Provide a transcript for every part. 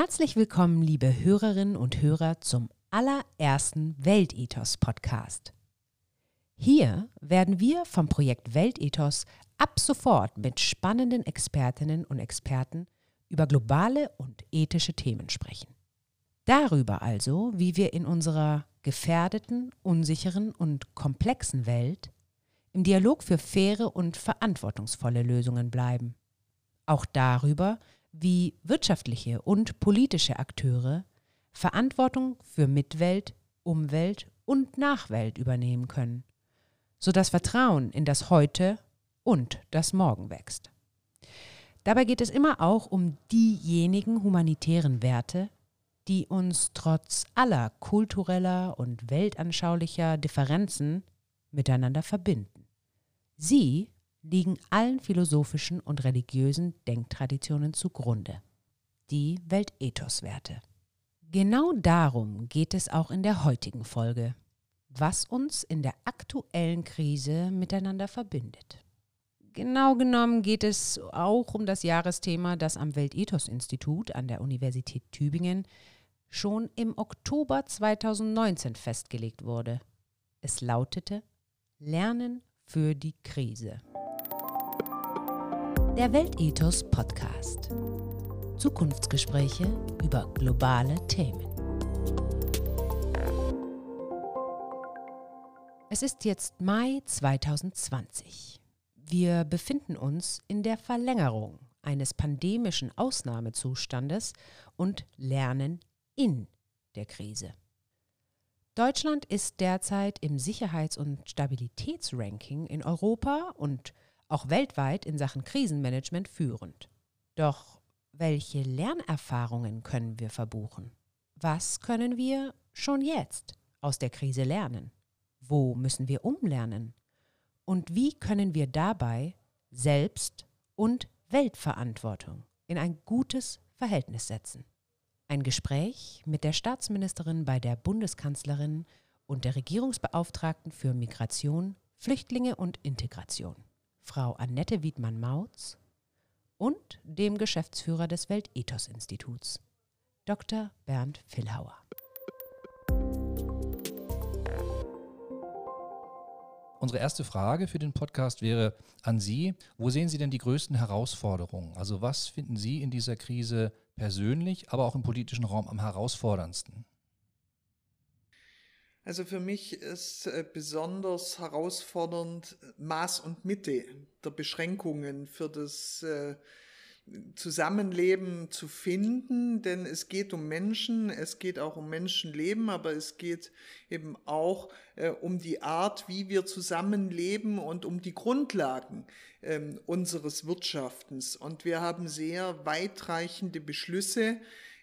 Herzlich willkommen, liebe Hörerinnen und Hörer, zum allerersten Weltethos-Podcast. Hier werden wir vom Projekt Weltethos ab sofort mit spannenden Expertinnen und Experten über globale und ethische Themen sprechen. Darüber also, wie wir in unserer gefährdeten, unsicheren und komplexen Welt im Dialog für faire und verantwortungsvolle Lösungen bleiben. Auch darüber, wie wirtschaftliche und politische Akteure Verantwortung für Mitwelt, Umwelt und Nachwelt übernehmen können, sodass Vertrauen in das Heute und das Morgen wächst. Dabei geht es immer auch um diejenigen humanitären Werte, die uns trotz aller kultureller und weltanschaulicher Differenzen miteinander verbinden. Sie liegen allen philosophischen und religiösen Denktraditionen zugrunde. Die Weltethoswerte. Genau darum geht es auch in der heutigen Folge, was uns in der aktuellen Krise miteinander verbindet. Genau genommen geht es auch um das Jahresthema, das am Weltethos-Institut an der Universität Tübingen schon im Oktober 2019 festgelegt wurde. Es lautete Lernen für die Krise. Der Weltethos Podcast. Zukunftsgespräche über globale Themen. Es ist jetzt Mai 2020. Wir befinden uns in der Verlängerung eines pandemischen Ausnahmezustandes und lernen in der Krise. Deutschland ist derzeit im Sicherheits- und Stabilitätsranking in Europa und auch weltweit in Sachen Krisenmanagement führend. Doch welche Lernerfahrungen können wir verbuchen? Was können wir schon jetzt aus der Krise lernen? Wo müssen wir umlernen? Und wie können wir dabei Selbst- und Weltverantwortung in ein gutes Verhältnis setzen? Ein Gespräch mit der Staatsministerin bei der Bundeskanzlerin und der Regierungsbeauftragten für Migration, Flüchtlinge und Integration. Frau Annette Wiedmann-Mautz und dem Geschäftsführer des Weltethos-Instituts, Dr. Bernd Villhauer. Unsere erste Frage für den Podcast wäre an Sie. Wo sehen Sie denn die größten Herausforderungen? Also was finden Sie in dieser Krise persönlich, aber auch im politischen Raum am herausforderndsten? Also für mich ist äh, besonders herausfordernd Maß und Mitte der Beschränkungen für das äh, Zusammenleben zu finden, denn es geht um Menschen, es geht auch um Menschenleben, aber es geht eben auch äh, um die Art, wie wir zusammenleben und um die Grundlagen äh, unseres Wirtschaftens. Und wir haben sehr weitreichende Beschlüsse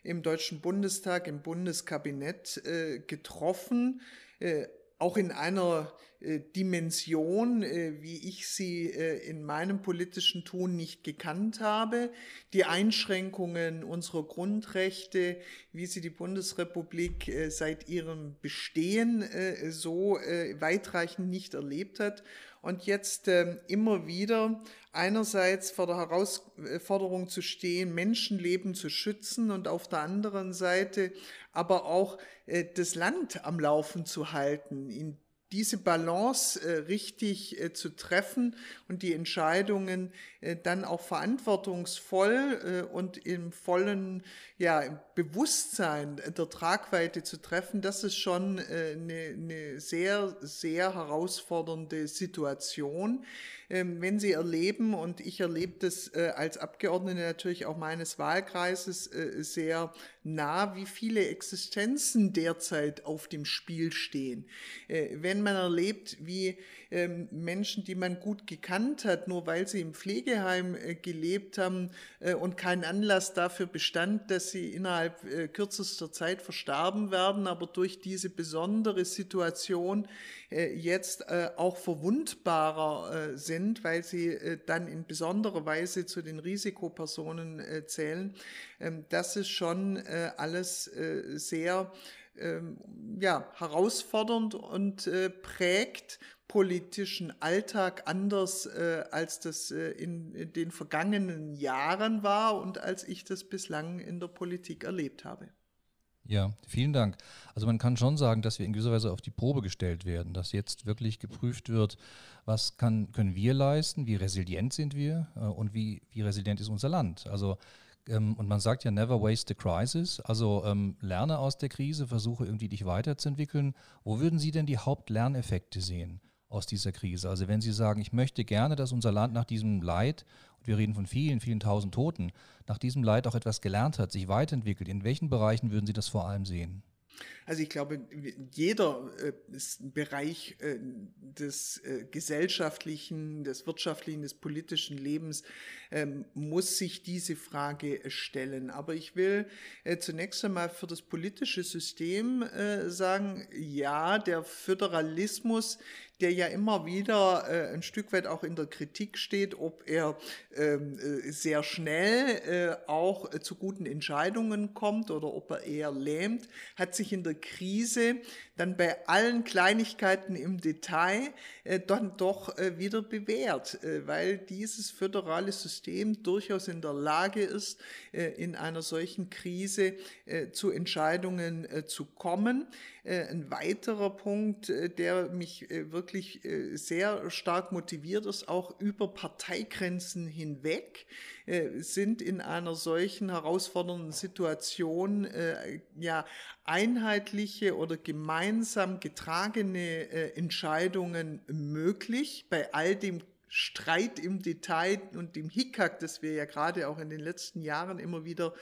im Deutschen Bundestag, im Bundeskabinett äh, getroffen, äh, auch in einer äh, Dimension, äh, wie ich sie äh, in meinem politischen Tun nicht gekannt habe. Die Einschränkungen unserer Grundrechte, wie sie die Bundesrepublik seit ihrem Bestehen so weitreichend nicht erlebt hat und jetzt äh, immer wieder einerseits vor der Herausforderung zu stehen, Menschenleben zu schützen und auf der anderen Seite aber auch äh, das Land am Laufen zu halten, in diese Balance äh, richtig äh, zu treffen und die Entscheidungen dann auch verantwortungsvoll und im vollen ja, im Bewusstsein der Tragweite zu treffen, das ist schon äh, eine, eine sehr, sehr herausfordernde Situation. Ähm, wenn Sie erleben, und ich erlebe das äh, als Abgeordnete natürlich auch meines Wahlkreises sehr nah, wie viele Existenzen derzeit auf dem Spiel stehen. Wenn man erlebt, wie ähm, Menschen, die man gut gekannt hat, nur weil sie im Pflegeheim äh, gelebt haben äh, und kein Anlass dafür bestand, dass sie innerhalb äh, kürzester Zeit verstarben werden, aber durch diese besondere Situation jetzt auch verwundbarer sind, weil sie dann in besonderer Weise zu den Risikopersonen zählen. Ähm, das ist schon alles sehr ähm, ja, herausfordernd und äh, prägt politischen Alltag anders, äh, als das äh, in, in, den vergangenen Jahren war und als ich das bislang in der Politik erlebt habe. Ja, vielen Dank. Also man kann schon sagen, dass wir in gewisser Weise auf die Probe gestellt werden, dass jetzt wirklich geprüft wird, was kann, können wir leisten, wie resilient sind wir äh, und wie, wie resilient ist unser Land. Also ähm, und man sagt ja, never waste a crisis. Also ähm, lerne aus der Krise, versuche irgendwie dich weiterzuentwickeln. Wo würden Sie denn die Hauptlerneffekte sehen aus dieser Krise? Also wenn Sie sagen, ich möchte gerne, dass unser Land nach diesem Leid wir reden von vielen, vielen tausend Toten, nach diesem Leid auch etwas gelernt hat, sich weiterentwickelt, in welchen Bereichen würden Sie das vor allem sehen? Also ich glaube, jeder äh, Bereich äh, des äh, gesellschaftlichen, des wirtschaftlichen, des politischen Lebens ähm, muss sich diese Frage stellen. Aber ich will äh, zunächst einmal für das politische System äh, sagen, ja, der Föderalismus der ja immer wieder äh, ein Stück weit auch in der Kritik steht, ob er ähm, äh, sehr schnell äh, auch äh, zu guten Entscheidungen kommt oder ob er eher lähmt, hat sich in der Krise dann bei allen Kleinigkeiten im Detail äh, dann doch äh, wieder bewährt, äh, weil dieses föderale System durchaus in der Lage ist, in einer solchen Krise zu Entscheidungen zu kommen. Ein weiterer Punkt, der mich wirklich sehr stark motiviert, ist auch über Parteigrenzen hinweg sind in einer solchen herausfordernden Situation ja einheitliche oder gemeinsam getragene Entscheidungen möglich. Bei all dem Streit im Detail und dem Hickhack, das wir ja gerade auch in den letzten Jahren immer wieder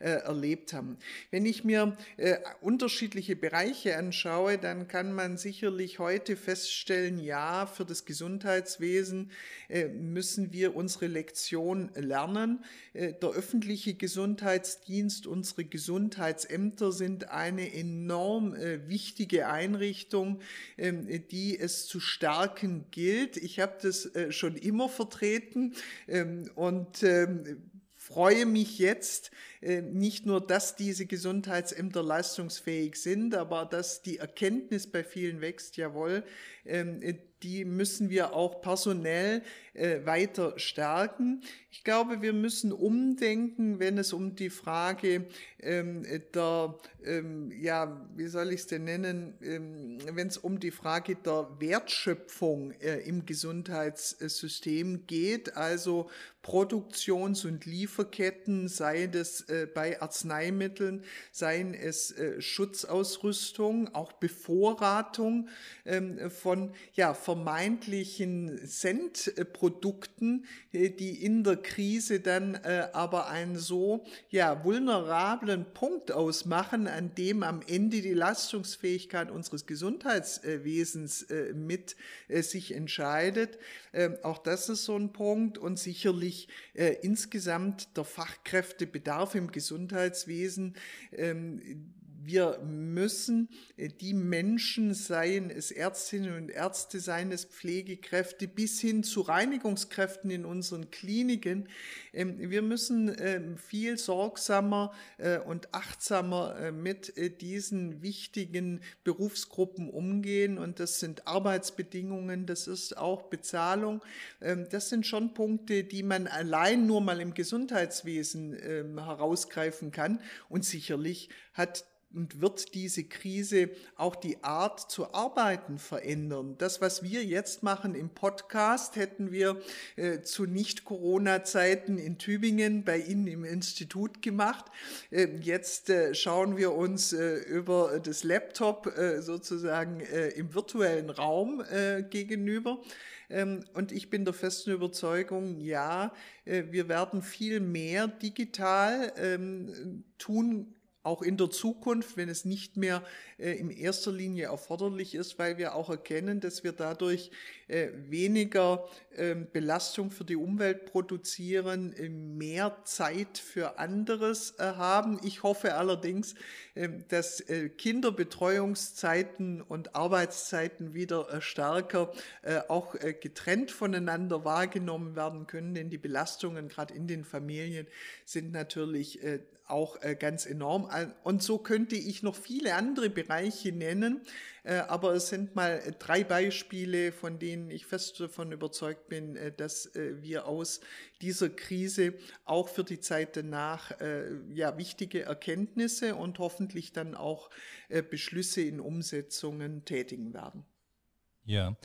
äh, erlebt haben. Wenn ich mir äh, unterschiedliche Bereiche anschaue, dann kann man sicherlich heute feststellen, ja, für das Gesundheitswesen äh, müssen wir unsere Lektion lernen. Äh, der öffentliche Gesundheitsdienst, unsere Gesundheitsämter sind eine enorm äh, wichtige Einrichtung, ähm, die es zu stärken gilt. Ich habe das äh, schon immer vertreten. Ähm, und ähm, freue mich jetzt nicht nur, dass diese Gesundheitsämter leistungsfähig sind, aber dass die Erkenntnis bei vielen wächst, jawohl, ähm, die müssen wir auch personell äh, weiter stärken. Ich glaube, wir müssen umdenken, wenn es um die Frage ähm, der, ähm, ja, wie soll ich es denn nennen, wenn es um die Frage der Wertschöpfung äh, im Gesundheitssystem geht, also Produktions- und Lieferketten, sei das äh, bei Arzneimitteln, seien es äh, Schutzausrüstung, auch Bevorratung ähm, von ja, vermeintlichen Centprodukten, äh, die in der Krise dann aber einen so ja, vulnerablen Punkt ausmachen, an dem am Ende die Leistungsfähigkeit unseres Gesundheitswesens mit sich entscheidet. Ähm, auch das ist so ein Punkt und sicherlich insgesamt der Fachkräftebedarf im Gesundheitswesen ähm, wir müssen äh, die Menschen, seien es Ärztinnen und Ärzte, seien es Pflegekräfte, bis hin zu Reinigungskräften in unseren Kliniken, ähm, wir müssen ähm, viel sorgsamer äh, und achtsamer äh, mit diesen wichtigen Berufsgruppen umgehen. Und das sind Arbeitsbedingungen, das ist auch Bezahlung. Ähm, das sind schon Punkte, die man allein nur mal im Gesundheitswesen herausgreifen kann. Und sicherlich hat und wird diese Krise auch die Art zu arbeiten verändern. Das, was wir jetzt machen im Podcast, hätten wir äh, zu Nicht-Corona-Zeiten in Tübingen bei Ihnen im Institut gemacht. Äh, jetzt äh, schauen wir uns äh, über das Laptop äh, sozusagen äh, im virtuellen Raum gegenüber. Ähm, und ich bin der festen Überzeugung, ja, wir werden viel mehr digital ähm, tun auch in der Zukunft, wenn es nicht mehr äh, in erster Linie erforderlich ist, weil wir auch erkennen, dass wir dadurch äh, weniger ähm, Belastung für die Umwelt produzieren, äh, mehr Zeit für anderes äh, haben. Ich hoffe allerdings, ähm, dass Kinderbetreuungszeiten und Arbeitszeiten wieder stärker auch getrennt voneinander wahrgenommen werden können, denn die Belastungen gerade in den Familien sind natürlich auch äh, ganz enorm. Und so könnte ich noch viele andere Bereiche nennen, äh, aber es sind mal drei Beispiele, von denen ich fest davon überzeugt bin, äh, dass wir aus dieser Krise auch für die Zeit danach ja wichtige Erkenntnisse und hoffentlich dann auch Beschlüsse in Umsetzungen tätigen werden. Ja,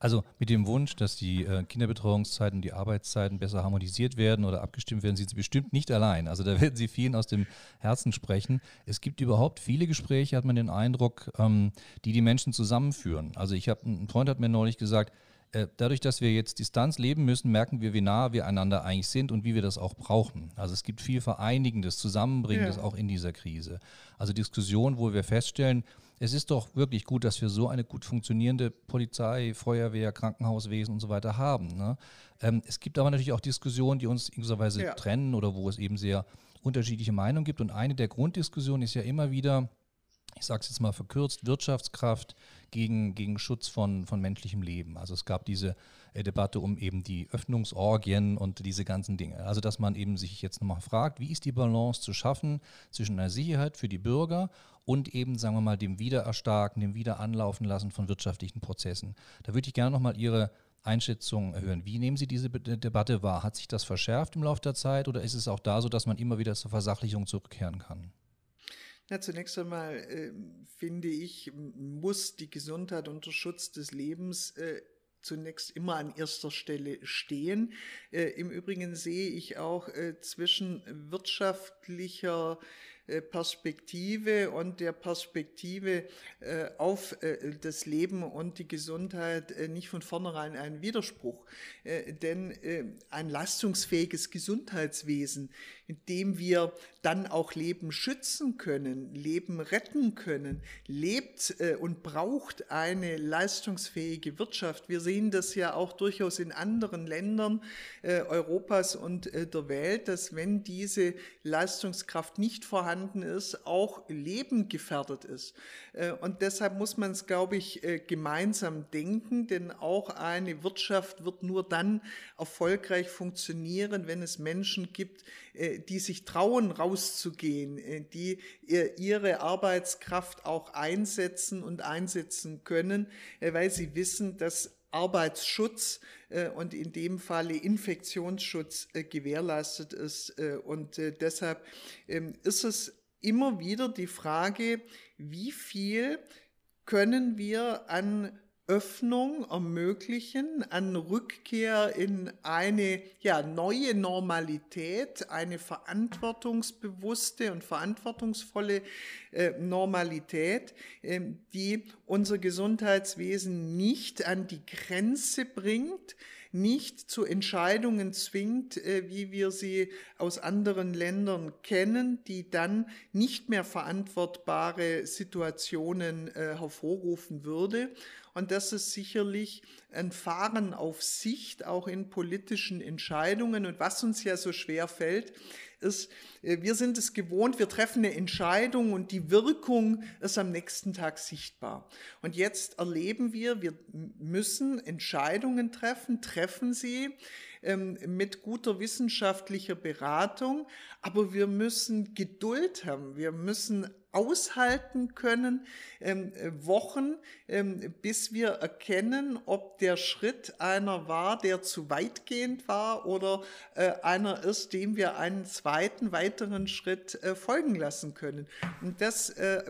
also mit dem Wunsch, dass die äh, Kinderbetreuungszeiten, die Arbeitszeiten besser harmonisiert werden oder abgestimmt werden, sind Sie bestimmt nicht allein. Also da werden Sie vielen aus dem Herzen sprechen. Es gibt überhaupt viele Gespräche, hat man den Eindruck, ähm, die die Menschen zusammenführen. Also ich habe, ein Freund hat mir neulich gesagt, äh, dadurch, dass wir jetzt Distanz leben müssen, merken wir, wie nah wir einander eigentlich sind und wie wir das auch brauchen. Also es gibt viel Vereinigendes, Zusammenbringendes ja. auch in dieser Krise. Also Diskussionen, wo wir feststellen, es ist doch wirklich gut, dass wir so eine gut funktionierende Polizei, Feuerwehr, Krankenhauswesen und so weiter haben. Ne? Ähm, es gibt aber natürlich auch Diskussionen, die uns in gewisser Weise ja. trennen oder wo es eben sehr unterschiedliche Meinungen gibt. Und eine der Grunddiskussionen ist ja immer wieder, ich sage es jetzt mal verkürzt, Wirtschaftskraft gegen, gegen Schutz von, von menschlichem Leben. Also es gab diese äh, Debatte um eben die Öffnungsorgien und diese ganzen Dinge. Also dass man eben sich jetzt nochmal fragt, wie ist die Balance zu schaffen zwischen einer Sicherheit für die Bürger und eben, sagen wir mal, dem Wiedererstarken, dem Wiederanlaufen lassen von wirtschaftlichen Prozessen. Da würde ich gerne nochmal Ihre Einschätzung hören. Wie nehmen Sie diese Debatte wahr? Hat sich das verschärft im Laufe der Zeit oder ist es auch da so, dass man immer wieder zur Versachlichung zurückkehren kann? Na, zunächst einmal äh, finde ich, muss die Gesundheit und der Schutz des Lebens äh, zunächst immer an erster Stelle stehen. Äh, Im Übrigen sehe ich auch äh, zwischen wirtschaftlicher Perspektive und der Perspektive äh, auf äh, das Leben und die Gesundheit nicht von vornherein einen Widerspruch. Denn ein leistungsfähiges Gesundheitswesen, in dem wir dann auch Leben schützen können, Leben retten können, lebt und braucht eine leistungsfähige Wirtschaft. Wir sehen das ja auch durchaus in anderen Ländern Europas und der Welt, dass wenn diese Leistungskraft nicht vorhanden vorhanden ist, auch Leben gefährdet ist. Äh, und deshalb muss man es, glaube ich, äh, gemeinsam denken, denn auch eine Wirtschaft wird nur dann erfolgreich funktionieren, wenn es Menschen gibt, äh, die sich trauen, rauszugehen, die ihre Arbeitskraft auch einsetzen und einsetzen können, weil sie wissen, dass Arbeitsschutz äh, und in dem Falle Infektionsschutz äh, gewährleistet ist. Äh, und deshalb ähm, ist es immer wieder die Frage, wie viel können wir an Öffnung ermöglichen, an Rückkehr in eine ja, neue Normalität, eine verantwortungsbewusste und verantwortungsvolle äh, Normalität, äh, die unser Gesundheitswesen nicht an die Grenze bringt, nicht zu Entscheidungen zwingt, äh, wie wir sie aus anderen Ländern kennen, die dann nicht mehr verantwortbare Situationen äh, hervorrufen würde. Und das ist sicherlich ein Fahren auf Sicht, auch in politischen Entscheidungen. Und was uns ja so schwer fällt, ist, äh, wir sind es gewohnt, wir treffen eine Entscheidung und die Wirkung ist am nächsten Tag sichtbar. Und jetzt erleben wir, wir müssen Entscheidungen treffen, treffen sie ähm, mit guter wissenschaftlicher Beratung, aber wir müssen Geduld haben, wir müssen aushalten können, ähm, Wochen, ähm, bis wir erkennen, ob der Schritt einer war, der zu weitgehend war oder äh, einer ist, dem wir einen zweiten, weiteren Schritt äh, folgen lassen können. Und das äh,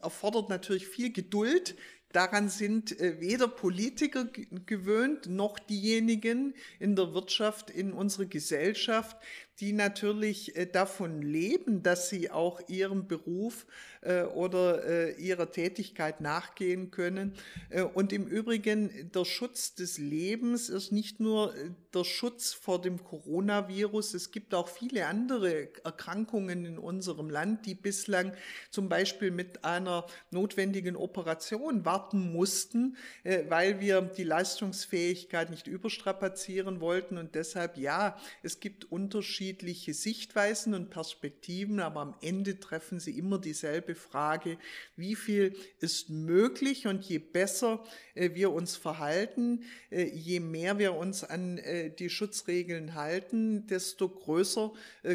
erfordert natürlich viel Geduld, Daran sind äh, weder Politiker gewöhnt noch diejenigen in der Wirtschaft, in unserer Gesellschaft, die natürlich äh, davon leben, dass sie auch ihrem Beruf äh, oder äh, ihrer Tätigkeit nachgehen können. Und im Übrigen, der Schutz des Lebens ist nicht nur der Schutz vor dem Coronavirus. Es gibt auch viele andere Erkrankungen in unserem Land, die bislang zum Beispiel mit einer notwendigen Operation warten mussten, weil wir die Leistungsfähigkeit nicht überstrapazieren wollten. Und deshalb, ja, es gibt unterschiedliche Sichtweisen und Perspektiven, aber am Ende treffen sie immer dieselbe Frage, wie viel ist möglich und je besser äh, wir uns verhalten, äh, je mehr wir uns an äh, die Schutzregeln halten, desto größer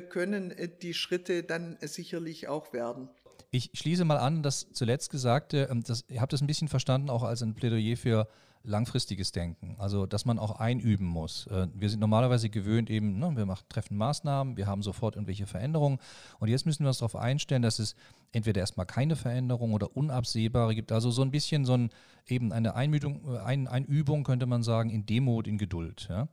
können die Schritte dann sicherlich auch werden. Ich schließe mal an, das zuletzt Gesagte, ähm, das, ihr habt das ein bisschen verstanden, auch als ein Plädoyer für langfristiges Denken. Also, dass man auch einüben muss. Äh, wir sind normalerweise gewöhnt eben, ne, wir machen, treffen Maßnahmen, wir haben sofort irgendwelche Veränderungen. Und jetzt müssen wir uns darauf einstellen, dass es entweder erstmal keine Veränderung oder unabsehbare gibt. Also so ein bisschen so ein, eben eine Einmütung, äh, ein, Einübung, könnte man sagen, in Demut, in Geduld. Ja.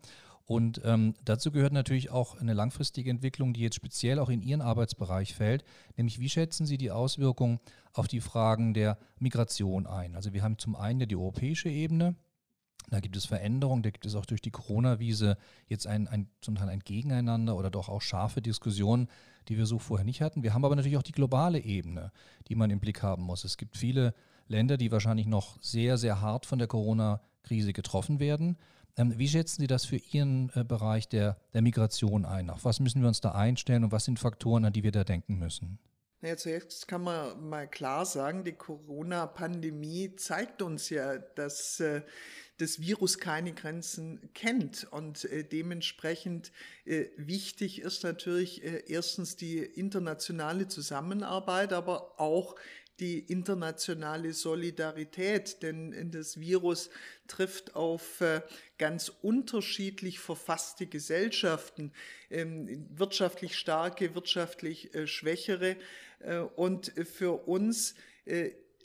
Und ähm, dazu gehört natürlich auch eine langfristige Entwicklung, die jetzt speziell auch in Ihren Arbeitsbereich fällt, nämlich wie schätzen Sie die Auswirkungen auf die Fragen der Migration ein? Also wir haben zum einen die europäische Ebene, da gibt es Veränderungen, da gibt es auch durch die Corona-Wiese jetzt ein, ein, zum Teil ein Gegeneinander oder doch auch scharfe Diskussionen, die wir so vorher nicht hatten. Wir haben aber natürlich auch die globale Ebene, die man im Blick haben muss. Es gibt viele Länder, die wahrscheinlich noch sehr, sehr hart von der Corona-Krise getroffen werden. Ähm, wie schätzen Sie das für Ihren äh, Bereich der, der Migration ein? Auf was müssen wir uns da einstellen und was sind Faktoren, an die wir da denken müssen? Naja, zuerst kann man mal klar sagen, die Corona-Pandemie zeigt uns ja, dass äh, das Virus keine Grenzen kennt und äh, dementsprechend äh, wichtig ist natürlich äh, erstens die internationale Zusammenarbeit, aber auch die internationale Solidarität, denn das Virus trifft auf äh, ganz unterschiedlich verfasste Gesellschaften, ähm, wirtschaftlich starke, wirtschaftlich äh, schwächere. Äh, und für uns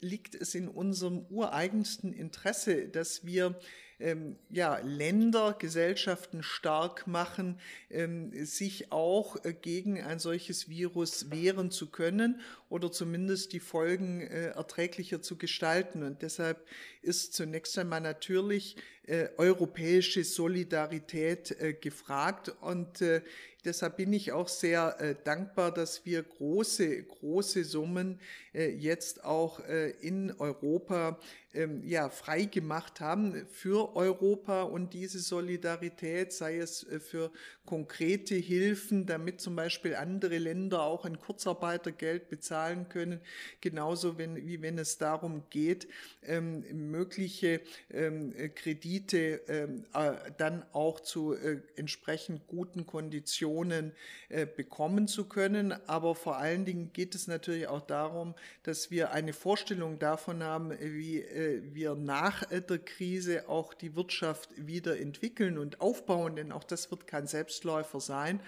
liegt es in unserem ureigensten Interesse, dass wir ähm, ja, Länder, Gesellschaften stark machen, ähm, sich auch äh, gegen ein solches Virus wehren zu können oder zumindest die Folgen äh, erträglicher zu gestalten. Und deshalb ist zunächst einmal natürlich äh, europäische Solidarität äh, gefragt. Und äh, deshalb bin ich auch sehr äh, dankbar, dass wir große, große Summen jetzt auch in Europa ähm, ja, frei gemacht haben für Europa und diese Solidarität, sei es äh, für konkrete Hilfen, damit zum Beispiel andere Länder auch ein Kurzarbeitergeld bezahlen können, genauso wenn, wie wenn es darum geht, ähm, mögliche ähm, Kredite ähm, äh, dann auch zu äh, entsprechend guten Konditionen äh, bekommen zu können. Aber vor allen Dingen geht es natürlich auch darum, dass wir eine Vorstellung davon haben, wie äh, wir nach der Krise auch die Wirtschaft wieder entwickeln und aufbauen, denn auch das wird kein Selbstläufer sein.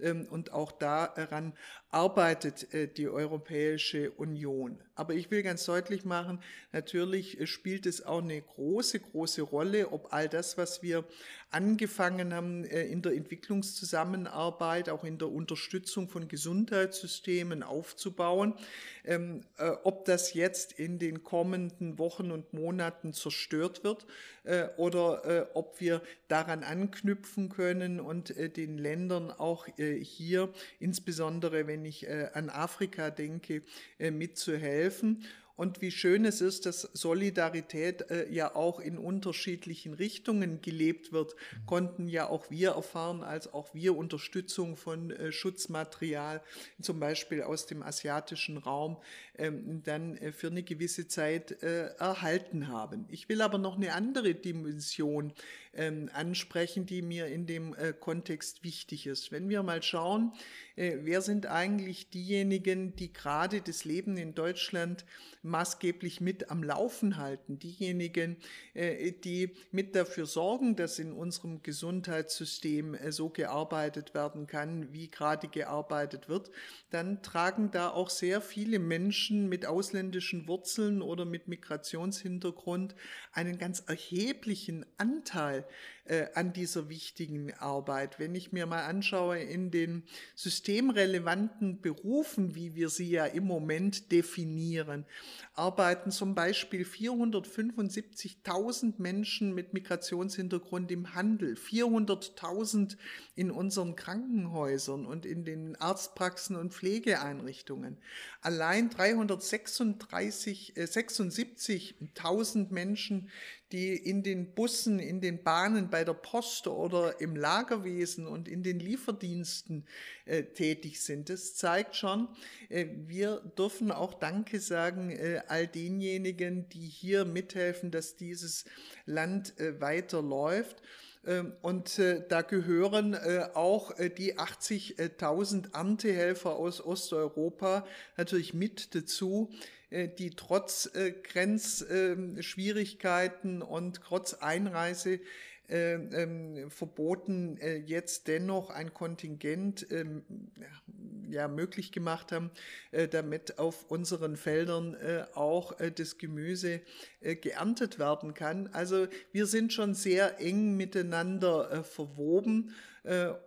Ähm, und auch daran arbeitet äh, die Europäische Union. Aber ich will ganz deutlich machen, natürlich äh, spielt es auch eine große, große Rolle, ob all das, was wir angefangen haben äh, in der Entwicklungszusammenarbeit, auch in der Unterstützung von Gesundheitssystemen aufzubauen, ähm, ob das jetzt in den kommenden Wochen und Monaten zerstört wird oder ob wir daran anknüpfen können und den Ländern auch hier, insbesondere wenn ich äh, an Afrika denke, äh, mitzuhelfen und wie schön es ist, dass Solidarität äh, ja auch in unterschiedlichen Richtungen gelebt wird, mhm. konnten ja auch wir erfahren, als auch wir Unterstützung von äh, Schutzmaterial, zum Beispiel aus dem asiatischen Raum, ähm, dann äh, für eine gewisse Zeit äh, erhalten haben. Ich will aber noch eine andere Dimension ähm, ansprechen, die mir in dem äh, Kontext wichtig ist. Wenn wir mal schauen, äh, wer sind eigentlich diejenigen, die gerade das Leben in Deutschland maßgeblich mit am Laufen halten, diejenigen, äh, die mit dafür sorgen, dass in unserem Gesundheitssystem äh, so gearbeitet werden kann, wie gerade gearbeitet wird, dann tragen da auch sehr viele Menschen mit ausländischen Wurzeln oder mit Migrationshintergrund einen ganz erheblichen Anteil äh, an dieser wichtigen Arbeit. Wenn ich mir mal anschaue in den systemrelevanten Berufen, wie wir sie ja im Moment definieren, arbeiten zum Beispiel 475.000 Menschen mit Migrationshintergrund im Handel, 400.000 in unseren Krankenhäusern und in den Arztpraxen und Pflegeeinrichtungen. Allein 336, äh, 76.000 Menschen, die in den Bussen, in den Bahnen, bei der Post oder im Lagerwesen und in den Lieferdiensten äh, tätig sind. Das zeigt schon, äh, wir dürfen auch Danke sagen äh, all denjenigen, die hier mithelfen, dass dieses Land äh, weiterläuft. Ähm, und äh, da gehören äh, auch die 80.000 Erntehelfer aus Osteuropa natürlich mit dazu, äh, die trotz äh, Grenzschwierigkeiten und trotz Einreise äh, ähm, verboten äh, jetzt dennoch ein Kontingent ähm, ja, möglich gemacht haben, äh, damit auf unseren Feldern äh, auch äh, das Gemüse geerntet werden kann. Also wir sind schon sehr eng miteinander verwoben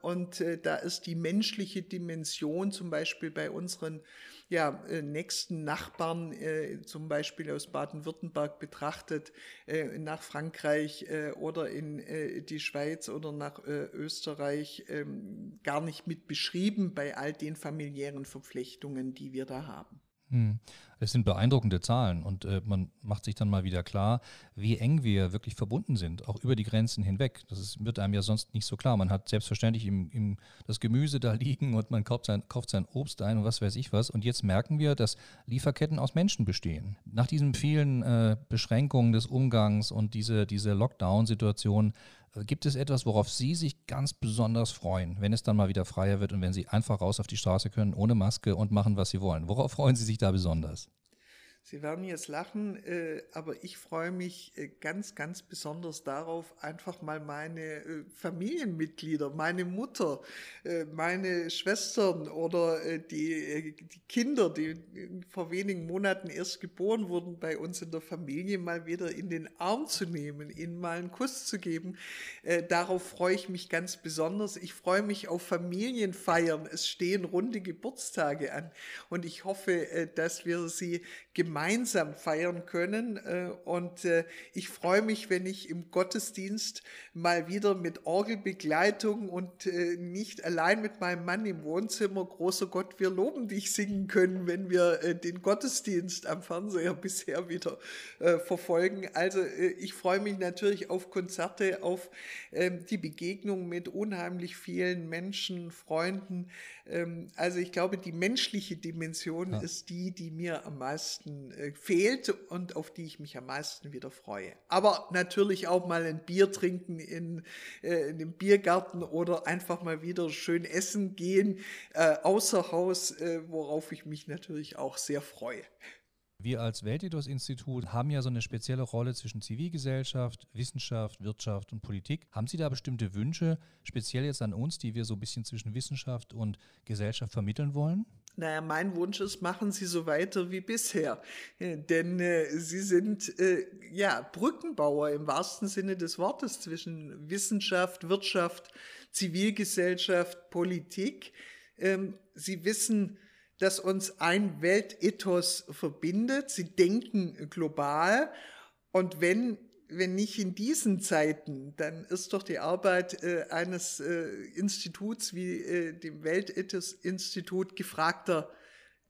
und da ist die menschliche Dimension zum Beispiel bei unseren ja, äh, nächsten Nachbarn, äh, zum Beispiel aus Baden-Württemberg betrachtet, äh, nach Frankreich äh, oder in äh, die Schweiz oder nach äh, Österreich ähm, gar nicht mit beschrieben bei all den familiären Verflechtungen, die wir da haben. Hm. Es sind beeindruckende Zahlen und äh, man macht sich dann mal wieder klar, wie eng wir wirklich verbunden sind, auch über die Grenzen hinweg. Das ist, wird einem ja sonst nicht so klar. Man hat selbstverständlich im, im, das Gemüse da liegen und man kauft sein, kauft sein Obst ein und was weiß ich was. Und jetzt merken wir, dass Lieferketten aus Menschen bestehen. Nach diesen vielen äh, Beschränkungen des Umgangs und diese, diese Lockdown-Situation Gibt es etwas, worauf Sie sich ganz besonders freuen, wenn es dann mal wieder freier wird und wenn Sie einfach raus auf die Straße können, ohne Maske und machen, was Sie wollen? Worauf freuen Sie sich da besonders? Sie werden jetzt lachen, äh, aber ich freue mich äh, ganz, ganz besonders darauf, einfach mal meine äh, Familienmitglieder, meine Mutter, meine Schwestern oder die, die Kinder, die vor wenigen Monaten erst geboren wurden, bei uns in der Familie mal wieder in den Arm zu nehmen, ihnen mal einen Kuss zu geben. darauf freue ich mich ganz besonders. Ich freue mich auf Familienfeiern. Es stehen runde Geburtstage an und ich hoffe, dass wir sie gemeinsam feiern können. Äh, und äh, ich freue mich, wenn ich im Gottesdienst mal wieder mit Orgelbegleitung und äh, nicht allein mit meinem Mann im Wohnzimmer, großer Gott, wir loben dich singen können, wenn wir den Gottesdienst am Fernseher bisher wieder verfolgen. Also ich freue mich natürlich auf Konzerte, auf ähm, die Begegnung mit unheimlich vielen Menschen, Freunden. Ähm, also ich glaube, die menschliche Dimension ja. ist die, die mir am meisten äh, fehlt und auf die ich mich am meisten wieder freue. Aber natürlich auch mal ein Bier trinken in, äh, in dem Biergarten oder einfach mal wieder schön essen gehen, äh, außer Haus, äh, worauf ich mich natürlich auch sehr freue. Wir als Weltethos-Institut haben ja so eine spezielle Rolle zwischen Zivilgesellschaft, Wissenschaft, Wirtschaft und Politik. Haben Sie da bestimmte Wünsche, speziell jetzt an uns, die wir so ein bisschen zwischen Wissenschaft und Gesellschaft vermitteln wollen? Naja, mein Wunsch ist, machen Sie so weiter wie bisher. Denn äh, Sie sind äh, ja Brückenbauer im wahrsten Sinne des Wortes zwischen Wissenschaft, Wirtschaft, Zivilgesellschaft, Politik. Ähm, Sie wissen, dass uns ein Weltethos verbindet. Sie denken global. Und wenn, wenn nicht in diesen Zeiten, dann ist doch die Arbeit äh, eines äh, Instituts wie äh, dem Weltethos-Institut gefragter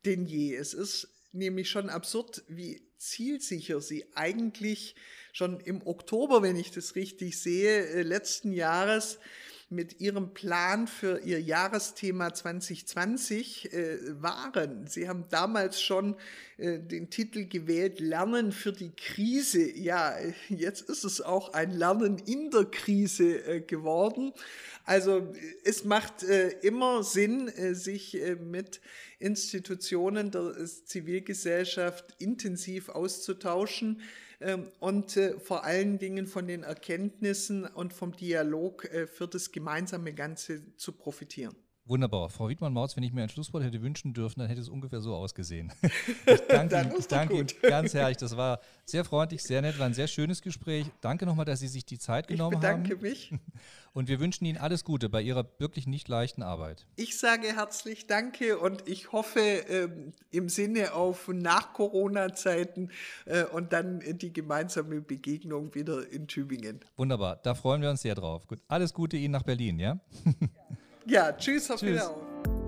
denn je. Es ist nämlich schon absurd, wie zielsicher sie eigentlich schon im Oktober, wenn ich das richtig sehe, äh, letzten Jahres mit Ihrem Plan für Ihr Jahresthema 2020 äh, waren. Sie haben damals schon äh, den Titel gewählt, Lernen für die Krise. Ja, jetzt ist es auch ein Lernen in der Krise äh, geworden. Also es macht äh, immer Sinn, äh, sich äh, mit Institutionen der Zivilgesellschaft intensiv auszutauschen und äh, vor allen Dingen von den Erkenntnissen und vom Dialog äh, für das gemeinsame Ganze zu profitieren. Wunderbar. Frau Wiedmann-Mautz, wenn ich mir ein Schlusswort hätte wünschen dürfen, dann hätte es ungefähr so ausgesehen. Ich danke, Ihnen, ich danke Ihnen ganz herzlich. Das war sehr freundlich, sehr nett, war ein sehr schönes Gespräch. Danke nochmal, dass Sie sich die Zeit genommen ich bedanke haben. mich. Und wir wünschen Ihnen alles Gute bei Ihrer wirklich nicht leichten Arbeit. Ich sage herzlich Danke und ich hoffe ähm, im Sinne auf Nach-Corona-Zeiten äh, und dann die gemeinsame Begegnung wieder in Tübingen. Wunderbar, da freuen wir uns sehr drauf. Gut, alles Gute Ihnen nach Berlin, ja? Ja, tschüss, auf tschüss. Wiedersehen.